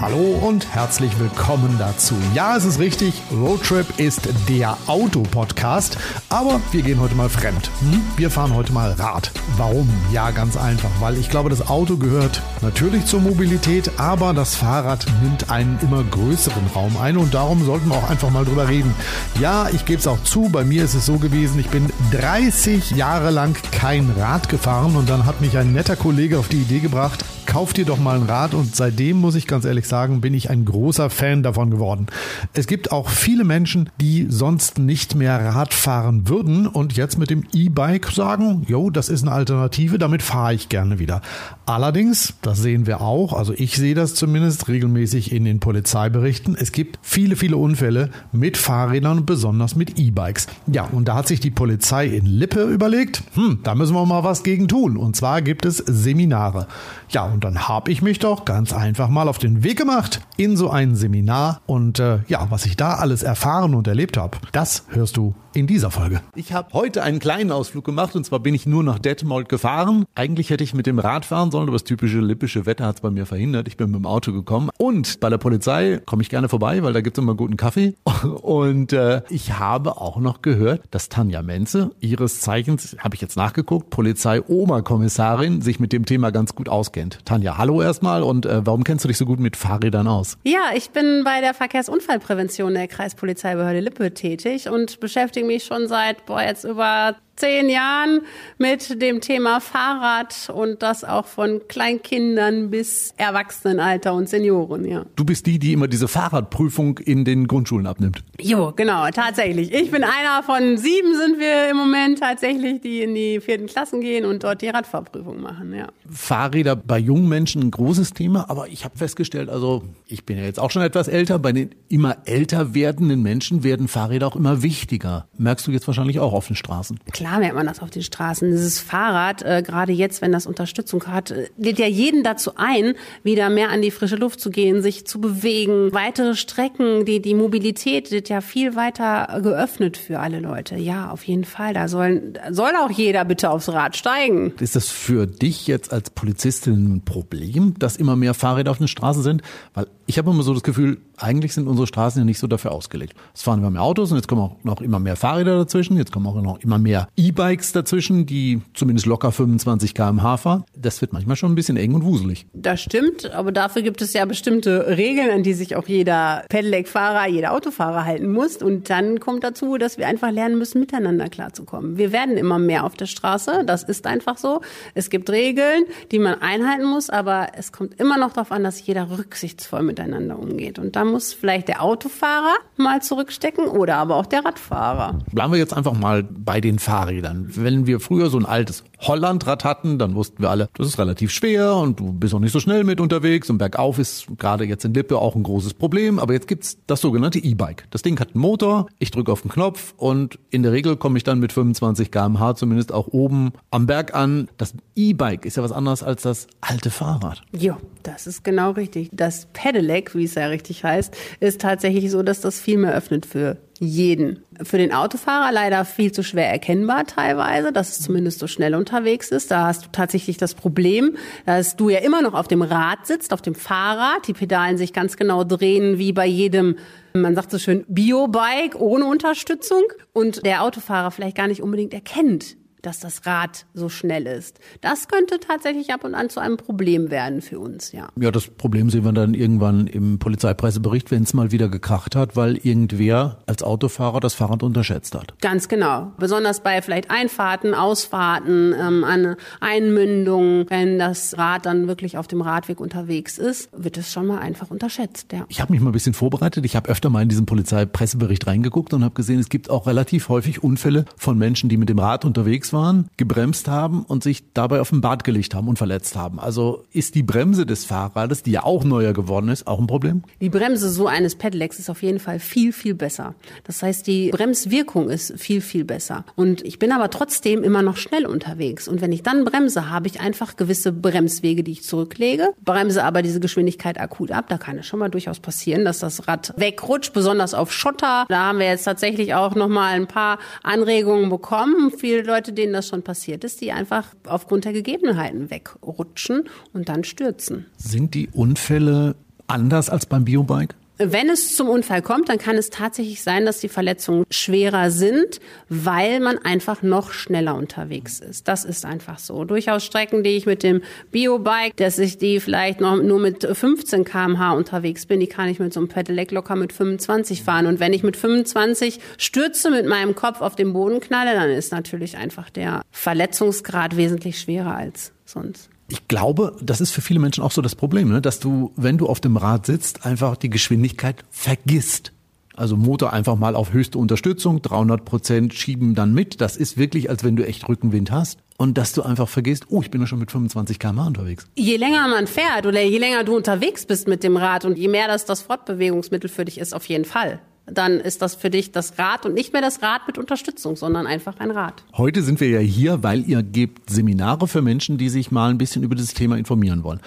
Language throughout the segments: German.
Hallo und herzlich willkommen dazu. Ja, es ist richtig, Roadtrip ist der Autopodcast, aber wir gehen heute mal fremd. Hm? Wir fahren heute mal Rad. Warum? Ja, ganz einfach, weil ich glaube, das Auto gehört natürlich zur Mobilität, aber das Fahrrad nimmt einen immer größeren Raum ein und darum sollten wir auch einfach mal drüber reden. Ja, ich gebe es auch zu, bei mir ist es so gewesen, ich bin 30 Jahre lang kein Rad gefahren und dann hat mich ein netter Kollege auf die Idee gebracht, kauf dir doch mal ein Rad und seitdem muss ich ganz ehrlich sagen, bin ich ein großer Fan davon geworden. Es gibt auch viele Menschen, die sonst nicht mehr Rad fahren würden und jetzt mit dem E-Bike sagen, jo, das ist eine Alternative, damit fahre ich gerne wieder. Allerdings, das sehen wir auch, also ich sehe das zumindest regelmäßig in den Polizeiberichten, es gibt viele, viele Unfälle mit Fahrrädern besonders mit E-Bikes. Ja, und da hat sich die Polizei in Lippe überlegt, hm, da müssen wir mal was gegen tun. Und zwar gibt es Seminare. Ja, und dann habe ich mich doch ganz einfach mal auf den Weg gemacht in so ein Seminar. Und äh, ja, was ich da alles erfahren und erlebt habe, das hörst du in dieser Folge. Ich habe heute einen kleinen Ausflug gemacht und zwar bin ich nur nach Detmold gefahren. Eigentlich hätte ich mit dem Rad fahren sollen, aber das typische lippische Wetter hat es bei mir verhindert. Ich bin mit dem Auto gekommen und bei der Polizei komme ich gerne vorbei, weil da gibt es immer guten Kaffee. Und äh, ich habe auch noch gehört, dass Tanja Menze, ihres Zeichens, habe ich jetzt nachgeguckt, Polizei-Oma-Kommissarin, sich mit dem Thema ganz gut auskennt. Tanja, hallo erstmal und äh, warum kennst du dich so gut mit Fahrrädern aus? Ja, ich bin bei der Verkehrsunfallprävention der Kreispolizeibehörde Lippe tätig und beschäftige mich schon seit, boah, jetzt über zehn Jahren mit dem Thema Fahrrad und das auch von Kleinkindern bis Erwachsenenalter und Senioren, ja. Du bist die, die immer diese Fahrradprüfung in den Grundschulen abnimmt. Jo, genau, tatsächlich. Ich bin einer von sieben sind wir im Moment tatsächlich, die in die vierten Klassen gehen und dort die Radfahrprüfung machen, ja. Fahrräder bei jungen Menschen ein großes Thema, aber ich habe festgestellt, also ich bin ja jetzt auch schon etwas älter, bei den immer älter werdenden Menschen werden Fahrräder auch immer wichtiger. Merkst du jetzt wahrscheinlich auch auf den Straßen? Klar klar merkt man das auf den Straßen. Dieses Fahrrad, äh, gerade jetzt, wenn das Unterstützung hat, äh, lädt ja jeden dazu ein, wieder mehr an die frische Luft zu gehen, sich zu bewegen. Weitere Strecken, die, die Mobilität wird ja viel weiter geöffnet für alle Leute. Ja, auf jeden Fall. Da sollen, soll auch jeder bitte aufs Rad steigen. Ist das für dich jetzt als Polizistin ein Problem, dass immer mehr Fahrräder auf den Straßen sind? Weil ich habe immer so das Gefühl, eigentlich sind unsere Straßen ja nicht so dafür ausgelegt. Es fahren immer mehr Autos und jetzt kommen auch noch immer mehr Fahrräder dazwischen, jetzt kommen auch noch immer mehr E-Bikes dazwischen, die zumindest locker 25 km/h fahren. Das wird manchmal schon ein bisschen eng und wuselig. Das stimmt, aber dafür gibt es ja bestimmte Regeln, an die sich auch jeder Pedelec-Fahrer, jeder Autofahrer halten muss. Und dann kommt dazu, dass wir einfach lernen müssen, miteinander klarzukommen. Wir werden immer mehr auf der Straße, das ist einfach so. Es gibt Regeln, die man einhalten muss, aber es kommt immer noch darauf an, dass jeder rücksichtsvoll miteinander umgeht. Und da muss vielleicht der Autofahrer mal zurückstecken oder aber auch der Radfahrer. Bleiben wir jetzt einfach mal bei den Fahrrädern. Wenn wir früher so ein altes Hollandrad hatten, dann wussten wir alle, das ist relativ schwer und du bist auch nicht so schnell mit unterwegs und bergauf ist gerade jetzt in Lippe auch ein großes Problem. Aber jetzt gibt's das sogenannte E-Bike. Das Ding hat einen Motor, ich drücke auf den Knopf und in der Regel komme ich dann mit 25 km/h zumindest auch oben am Berg an. Das E-Bike ist ja was anderes als das alte Fahrrad. Ja, das ist genau richtig. Das Pedelec, wie es ja richtig heißt, ist tatsächlich so, dass das viel mehr öffnet für jeden. Für den Autofahrer leider viel zu schwer erkennbar teilweise, dass es zumindest so schnell unterwegs ist. Da hast du tatsächlich das Problem, dass du ja immer noch auf dem Rad sitzt, auf dem Fahrrad. Die Pedalen sich ganz genau drehen wie bei jedem, man sagt so schön, Biobike ohne Unterstützung. Und der Autofahrer vielleicht gar nicht unbedingt erkennt, dass das Rad so schnell ist. Das könnte tatsächlich ab und an zu einem Problem werden für uns, ja. Ja, das Problem sehen wir dann irgendwann im Polizeipressebericht, wenn es mal wieder gekracht hat, weil irgendwer als Autofahrer das Fahrrad unterschätzt hat. Ganz genau. Besonders bei vielleicht Einfahrten, Ausfahrten, ähm, an Einmündungen, wenn das Rad dann wirklich auf dem Radweg unterwegs ist, wird es schon mal einfach unterschätzt, ja. Ich habe mich mal ein bisschen vorbereitet. Ich habe öfter mal in diesen Polizeipressebericht reingeguckt und habe gesehen, es gibt auch relativ häufig Unfälle von Menschen, die mit dem Rad unterwegs unterwegs waren, gebremst haben und sich dabei auf den Bad gelegt haben und verletzt haben. Also ist die Bremse des Fahrrades, die ja auch neuer geworden ist, auch ein Problem? Die Bremse so eines Pedelecs ist auf jeden Fall viel, viel besser. Das heißt, die Bremswirkung ist viel, viel besser. Und ich bin aber trotzdem immer noch schnell unterwegs. Und wenn ich dann bremse, habe ich einfach gewisse Bremswege, die ich zurücklege, bremse aber diese Geschwindigkeit akut ab. Da kann es schon mal durchaus passieren, dass das Rad wegrutscht, besonders auf Schotter. Da haben wir jetzt tatsächlich auch noch mal ein paar Anregungen bekommen. Viele Leute, denen das schon passiert ist, die einfach aufgrund der Gegebenheiten wegrutschen und dann stürzen. Sind die Unfälle anders als beim Biobike? Wenn es zum Unfall kommt, dann kann es tatsächlich sein, dass die Verletzungen schwerer sind, weil man einfach noch schneller unterwegs ist. Das ist einfach so. Durchaus Strecken, die ich mit dem Biobike, dass ich die vielleicht noch nur mit 15 kmh unterwegs bin, die kann ich mit so einem Pedelec locker mit 25 fahren. Und wenn ich mit 25 stürze, mit meinem Kopf auf den Boden knalle, dann ist natürlich einfach der Verletzungsgrad wesentlich schwerer als sonst. Ich glaube, das ist für viele Menschen auch so das Problem, ne? dass du, wenn du auf dem Rad sitzt, einfach die Geschwindigkeit vergisst. Also Motor einfach mal auf höchste Unterstützung, 300 Prozent schieben dann mit. Das ist wirklich, als wenn du echt Rückenwind hast. Und dass du einfach vergisst, oh, ich bin ja schon mit 25 km unterwegs. Je länger man fährt oder je länger du unterwegs bist mit dem Rad und je mehr das das Fortbewegungsmittel für dich ist, auf jeden Fall dann ist das für dich das Rad und nicht mehr das Rad mit Unterstützung, sondern einfach ein Rad. Heute sind wir ja hier, weil ihr gebt Seminare für Menschen, die sich mal ein bisschen über dieses Thema informieren wollen.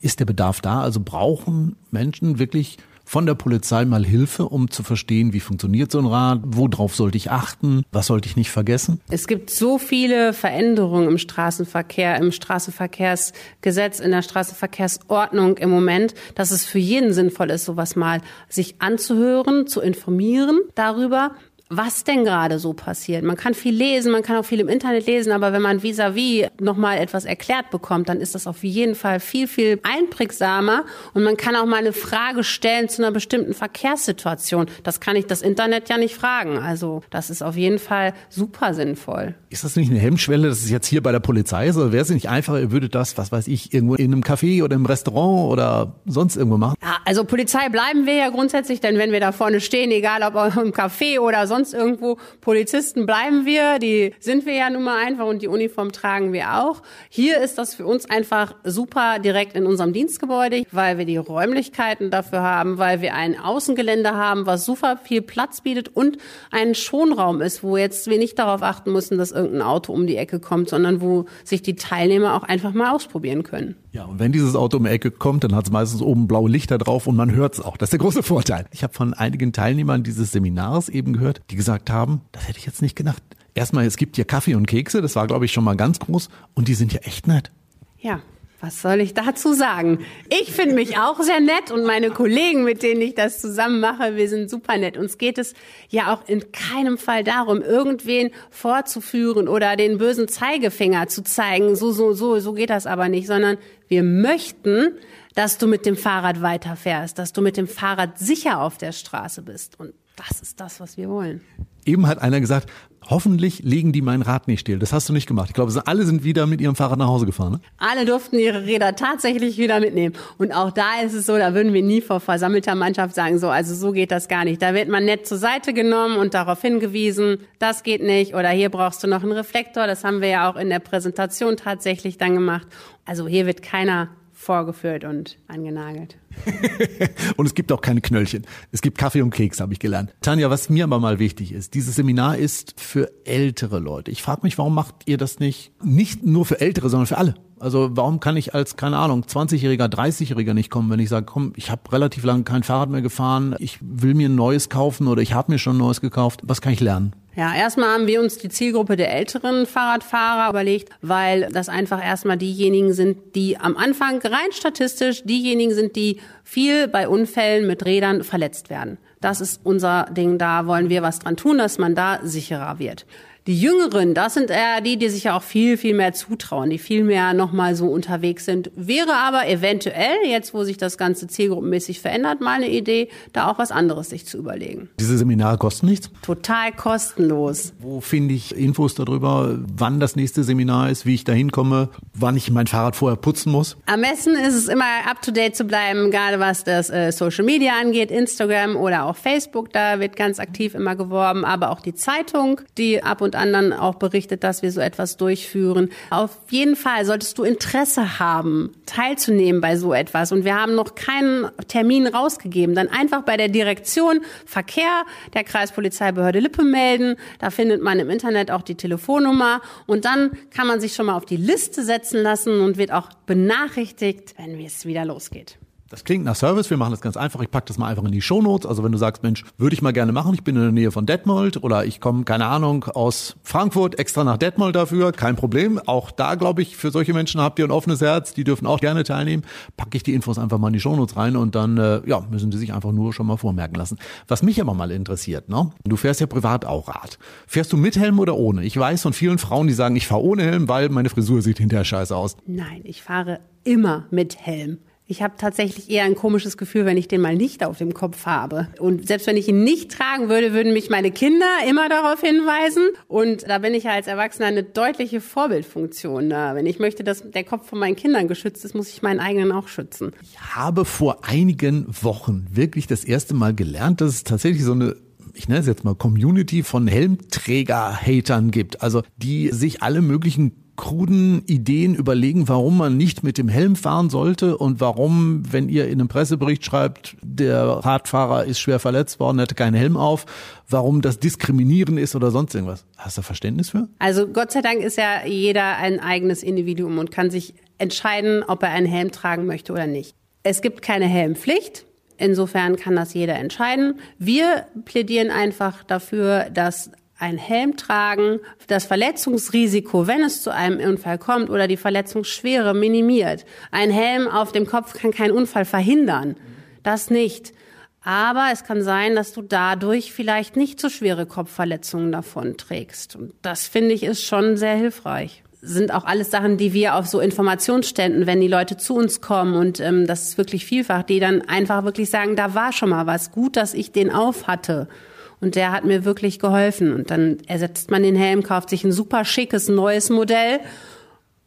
Ist der Bedarf da? Also brauchen Menschen wirklich von der Polizei mal Hilfe, um zu verstehen, wie funktioniert so ein Rad, worauf sollte ich achten, was sollte ich nicht vergessen? Es gibt so viele Veränderungen im Straßenverkehr, im Straßenverkehrsgesetz, in der Straßenverkehrsordnung im Moment, dass es für jeden sinnvoll ist, sowas mal sich anzuhören, zu informieren darüber was denn gerade so passiert. Man kann viel lesen, man kann auch viel im Internet lesen, aber wenn man vis-à-vis nochmal etwas erklärt bekommt, dann ist das auf jeden Fall viel, viel einprägsamer und man kann auch mal eine Frage stellen zu einer bestimmten Verkehrssituation. Das kann ich das Internet ja nicht fragen. Also das ist auf jeden Fall super sinnvoll. Ist das nicht eine Hemmschwelle, dass es jetzt hier bei der Polizei ist? Oder wäre es nicht einfacher, ihr würdet das, was weiß ich, irgendwo in einem Café oder im Restaurant oder sonst irgendwo machen? Ja, also Polizei bleiben wir ja grundsätzlich, denn wenn wir da vorne stehen, egal ob im Café oder sonst sonst irgendwo. Polizisten bleiben wir, die sind wir ja nun mal einfach und die Uniform tragen wir auch. Hier ist das für uns einfach super direkt in unserem Dienstgebäude, weil wir die Räumlichkeiten dafür haben, weil wir ein Außengelände haben, was super viel Platz bietet und ein Schonraum ist, wo jetzt wir nicht darauf achten müssen, dass irgendein Auto um die Ecke kommt, sondern wo sich die Teilnehmer auch einfach mal ausprobieren können. Ja, und wenn dieses Auto um die Ecke kommt, dann hat es meistens oben blaue Lichter drauf und man hört es auch. Das ist der große Vorteil. Ich habe von einigen Teilnehmern dieses Seminars eben gehört, die gesagt haben, das hätte ich jetzt nicht gedacht. Erstmal, es gibt hier Kaffee und Kekse, das war, glaube ich, schon mal ganz groß und die sind ja echt nett. Ja, was soll ich dazu sagen? Ich finde mich auch sehr nett und meine Kollegen, mit denen ich das zusammen mache, wir sind super nett. Uns geht es ja auch in keinem Fall darum, irgendwen vorzuführen oder den bösen Zeigefinger zu zeigen. So, so, so, so geht das aber nicht, sondern wir möchten, dass du mit dem Fahrrad weiterfährst, dass du mit dem Fahrrad sicher auf der Straße bist. Und das ist das, was wir wollen. Eben hat einer gesagt, hoffentlich legen die mein Rad nicht still. Das hast du nicht gemacht. Ich glaube, alle sind wieder mit ihrem Fahrrad nach Hause gefahren. Ne? Alle durften ihre Räder tatsächlich wieder mitnehmen. Und auch da ist es so, da würden wir nie vor versammelter Mannschaft sagen, so, also so geht das gar nicht. Da wird man nett zur Seite genommen und darauf hingewiesen, das geht nicht oder hier brauchst du noch einen Reflektor. Das haben wir ja auch in der Präsentation tatsächlich dann gemacht. Also hier wird keiner vorgeführt und angenagelt. und es gibt auch keine Knöllchen. Es gibt Kaffee und Keks, habe ich gelernt. Tanja, was mir aber mal wichtig ist, dieses Seminar ist für ältere Leute. Ich frage mich, warum macht ihr das nicht nicht nur für ältere, sondern für alle? Also warum kann ich als, keine Ahnung, 20-Jähriger, 30-Jähriger nicht kommen, wenn ich sage, komm, ich habe relativ lange kein Fahrrad mehr gefahren, ich will mir ein neues kaufen oder ich habe mir schon ein neues gekauft. Was kann ich lernen? Ja, erstmal haben wir uns die Zielgruppe der älteren Fahrradfahrer überlegt, weil das einfach erstmal diejenigen sind, die am Anfang rein statistisch diejenigen sind, die viel bei Unfällen mit Rädern verletzt werden. Das ist unser Ding, da wollen wir was dran tun, dass man da sicherer wird. Die Jüngeren, das sind eher die, die sich ja auch viel, viel mehr zutrauen, die viel mehr nochmal so unterwegs sind. Wäre aber eventuell, jetzt wo sich das Ganze zielgruppenmäßig verändert, mal eine Idee, da auch was anderes sich zu überlegen. Diese Seminare kosten nichts? Total kostenlos. Wo finde ich Infos darüber, wann das nächste Seminar ist, wie ich da hinkomme, wann ich mein Fahrrad vorher putzen muss? Am besten ist es immer up to date zu bleiben, gerade was das äh, Social Media angeht, Instagram oder auch Facebook, da wird ganz aktiv immer geworben, aber auch die Zeitung, die ab und und anderen auch berichtet, dass wir so etwas durchführen. Auf jeden Fall solltest du Interesse haben, teilzunehmen bei so etwas. Und wir haben noch keinen Termin rausgegeben. Dann einfach bei der Direktion Verkehr der Kreispolizeibehörde Lippe melden. Da findet man im Internet auch die Telefonnummer. Und dann kann man sich schon mal auf die Liste setzen lassen und wird auch benachrichtigt, wenn es wieder losgeht. Das klingt nach Service. Wir machen das ganz einfach. Ich packe das mal einfach in die Shownotes. Also wenn du sagst, Mensch, würde ich mal gerne machen. Ich bin in der Nähe von Detmold oder ich komme, keine Ahnung, aus Frankfurt extra nach Detmold dafür. Kein Problem. Auch da, glaube ich, für solche Menschen habt ihr ein offenes Herz. Die dürfen auch gerne teilnehmen. Packe ich die Infos einfach mal in die Shownotes rein und dann, äh, ja, müssen die sich einfach nur schon mal vormerken lassen. Was mich aber mal interessiert, ne? Du fährst ja privat auch Rad. Fährst du mit Helm oder ohne? Ich weiß von vielen Frauen, die sagen, ich fahre ohne Helm, weil meine Frisur sieht hinterher scheiße aus. Nein, ich fahre immer mit Helm. Ich habe tatsächlich eher ein komisches Gefühl, wenn ich den mal nicht auf dem Kopf habe. Und selbst wenn ich ihn nicht tragen würde, würden mich meine Kinder immer darauf hinweisen. Und da bin ich ja als Erwachsener eine deutliche Vorbildfunktion da. Wenn ich möchte, dass der Kopf von meinen Kindern geschützt ist, muss ich meinen eigenen auch schützen. Ich habe vor einigen Wochen wirklich das erste Mal gelernt, dass es tatsächlich so eine ich nenne es jetzt mal Community von Helmträger-Hatern gibt. Also die sich alle möglichen kruden Ideen überlegen, warum man nicht mit dem Helm fahren sollte und warum, wenn ihr in einem Pressebericht schreibt, der Radfahrer ist schwer verletzt worden, hätte keinen Helm auf, warum das diskriminieren ist oder sonst irgendwas. Hast du Verständnis für? Also Gott sei Dank ist ja jeder ein eigenes Individuum und kann sich entscheiden, ob er einen Helm tragen möchte oder nicht. Es gibt keine Helmpflicht. Insofern kann das jeder entscheiden. Wir plädieren einfach dafür, dass ein Helm tragen das Verletzungsrisiko, wenn es zu einem Unfall kommt oder die Verletzungsschwere minimiert. Ein Helm auf dem Kopf kann keinen Unfall verhindern. Das nicht. Aber es kann sein, dass du dadurch vielleicht nicht so schwere Kopfverletzungen davon trägst. Und das finde ich ist schon sehr hilfreich sind auch alles Sachen, die wir auf so Informationsständen, wenn die Leute zu uns kommen und ähm, das ist wirklich vielfach, die dann einfach wirklich sagen, da war schon mal was, gut, dass ich den auf hatte. Und der hat mir wirklich geholfen. Und dann ersetzt man den Helm, kauft sich ein super schickes neues Modell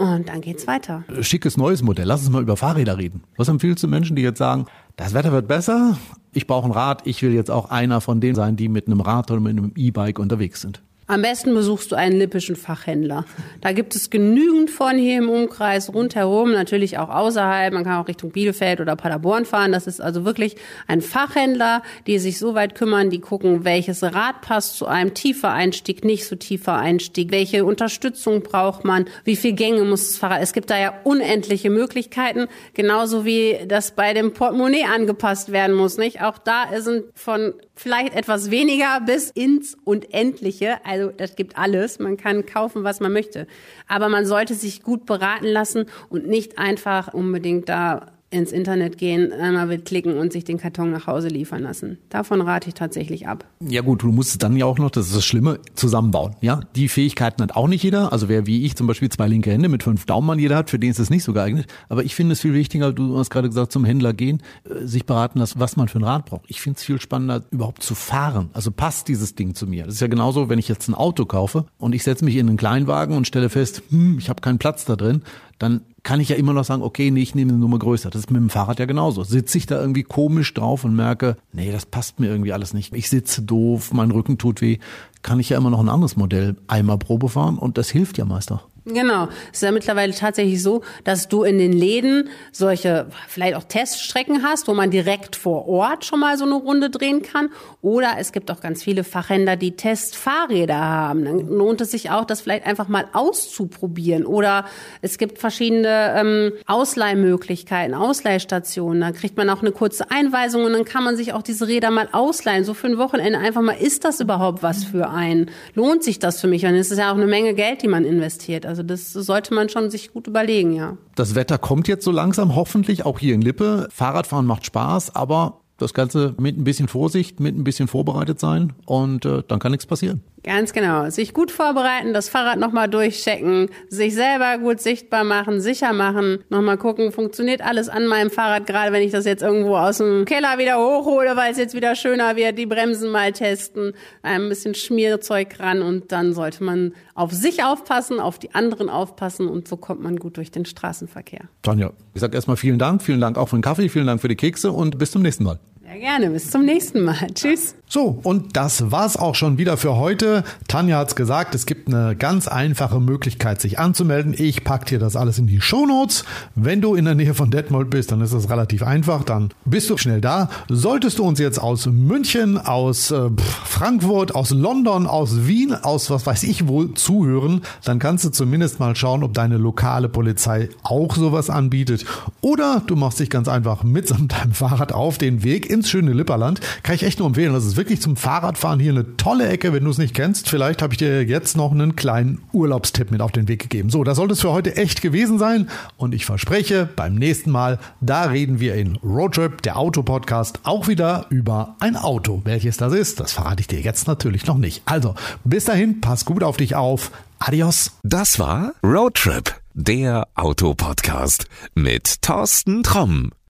und dann geht's weiter. Schickes neues Modell. Lass uns mal über Fahrräder reden. Was empfiehlst du Menschen, die jetzt sagen, das Wetter wird besser, ich brauche ein Rad, ich will jetzt auch einer von denen sein, die mit einem Rad oder mit einem E-Bike unterwegs sind? Am besten besuchst du einen lippischen Fachhändler. Da gibt es genügend von hier im Umkreis rundherum, natürlich auch außerhalb. Man kann auch Richtung Bielefeld oder Paderborn fahren. Das ist also wirklich ein Fachhändler, die sich so weit kümmern, die gucken, welches Rad passt zu einem tiefer Einstieg, nicht so tiefer Einstieg, welche Unterstützung braucht man, wie viel Gänge muss das Fahrrad. Es gibt da ja unendliche Möglichkeiten, genauso wie das bei dem Portemonnaie angepasst werden muss, nicht? Auch da sind von vielleicht etwas weniger bis ins Unendliche. Also das gibt alles. Man kann kaufen, was man möchte. Aber man sollte sich gut beraten lassen und nicht einfach unbedingt da ins Internet gehen, einmal wird klicken und sich den Karton nach Hause liefern lassen. Davon rate ich tatsächlich ab. Ja gut, du musst es dann ja auch noch, das ist das Schlimme, zusammenbauen. Ja, die Fähigkeiten hat auch nicht jeder. Also wer wie ich zum Beispiel zwei linke Hände mit fünf Daumen jeder hat, für den ist das nicht so geeignet. Aber ich finde es viel wichtiger, du hast gerade gesagt, zum Händler gehen, äh, sich beraten lassen, was man für ein Rad braucht. Ich finde es viel spannender, überhaupt zu fahren. Also passt dieses Ding zu mir. Das ist ja genauso, wenn ich jetzt ein Auto kaufe und ich setze mich in einen Kleinwagen und stelle fest, hm, ich habe keinen Platz da drin, dann kann ich ja immer noch sagen, okay, nee, ich nehme eine Nummer größer. Das ist mit dem Fahrrad ja genauso. Sitze ich da irgendwie komisch drauf und merke, nee, das passt mir irgendwie alles nicht. Ich sitze doof, mein Rücken tut weh, kann ich ja immer noch ein anderes Modell einmal Probe fahren und das hilft ja meist auch. Genau. Es ist ja mittlerweile tatsächlich so, dass du in den Läden solche vielleicht auch Teststrecken hast, wo man direkt vor Ort schon mal so eine Runde drehen kann. Oder es gibt auch ganz viele Fachhändler, die Testfahrräder haben. Dann lohnt es sich auch, das vielleicht einfach mal auszuprobieren. Oder es gibt verschiedene ähm, Ausleihmöglichkeiten, Ausleihstationen. Da kriegt man auch eine kurze Einweisung und dann kann man sich auch diese Räder mal ausleihen. So für ein Wochenende einfach mal, ist das überhaupt was für einen? Lohnt sich das für mich? Und es ist ja auch eine Menge Geld, die man investiert. Also das sollte man schon sich gut überlegen, ja. Das Wetter kommt jetzt so langsam, hoffentlich auch hier in Lippe. Fahrradfahren macht Spaß, aber das Ganze mit ein bisschen Vorsicht, mit ein bisschen vorbereitet sein und äh, dann kann nichts passieren. Ganz genau. Sich gut vorbereiten, das Fahrrad nochmal durchchecken, sich selber gut sichtbar machen, sicher machen, nochmal gucken, funktioniert alles an meinem Fahrrad, gerade wenn ich das jetzt irgendwo aus dem Keller wieder hochhole, weil es jetzt wieder schöner wird, die Bremsen mal testen, ein bisschen Schmierzeug ran und dann sollte man auf sich aufpassen, auf die anderen aufpassen und so kommt man gut durch den Straßenverkehr. Tanja, ich sage erstmal vielen Dank, vielen Dank auch für den Kaffee, vielen Dank für die Kekse und bis zum nächsten Mal. Ja, gerne, bis zum nächsten Mal. Tschüss. So, und das war's auch schon wieder für heute. Tanja hat's gesagt, es gibt eine ganz einfache Möglichkeit, sich anzumelden. Ich pack dir das alles in die Shownotes. Wenn du in der Nähe von Detmold bist, dann ist das relativ einfach. Dann bist du schnell da. Solltest du uns jetzt aus München, aus äh, Frankfurt, aus London, aus Wien, aus was weiß ich wo zuhören, dann kannst du zumindest mal schauen, ob deine lokale Polizei auch sowas anbietet. Oder du machst dich ganz einfach mitsamt deinem Fahrrad auf den Weg ins schöne Lipperland. Kann ich echt nur empfehlen. Das ist wirklich zum Fahrradfahren hier eine tolle Ecke, wenn du es nicht kennst. Vielleicht habe ich dir jetzt noch einen kleinen Urlaubstipp mit auf den Weg gegeben. So, das sollte es für heute echt gewesen sein. Und ich verspreche, beim nächsten Mal, da reden wir in Roadtrip, der Autopodcast, auch wieder über ein Auto. Welches das ist, das verrate ich dir jetzt natürlich noch nicht. Also, bis dahin, pass gut auf dich auf. Adios. Das war Roadtrip, der Autopodcast mit Thorsten Tromm.